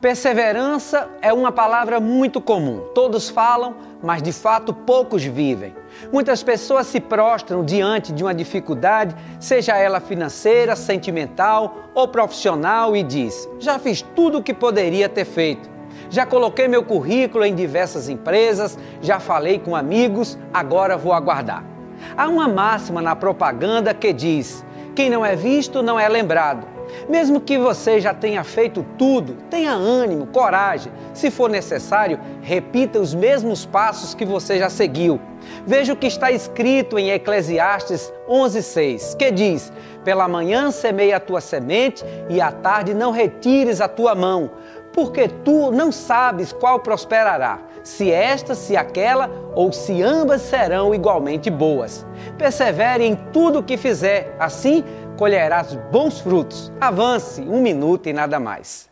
Perseverança é uma palavra muito comum. Todos falam, mas de fato poucos vivem. Muitas pessoas se prostram diante de uma dificuldade, seja ela financeira, sentimental ou profissional, e diz: Já fiz tudo o que poderia ter feito. Já coloquei meu currículo em diversas empresas, já falei com amigos, agora vou aguardar. Há uma máxima na propaganda que diz: Quem não é visto não é lembrado. Mesmo que você já tenha feito tudo, tenha ânimo, coragem. Se for necessário, repita os mesmos passos que você já seguiu. Veja o que está escrito em Eclesiastes 11:6, que diz: "Pela manhã semeia a tua semente e à tarde não retires a tua mão, porque tu não sabes qual prosperará, se esta, se aquela ou se ambas serão igualmente boas. Persevere em tudo o que fizer, assim colherás bons frutos. Avance um minuto e nada mais.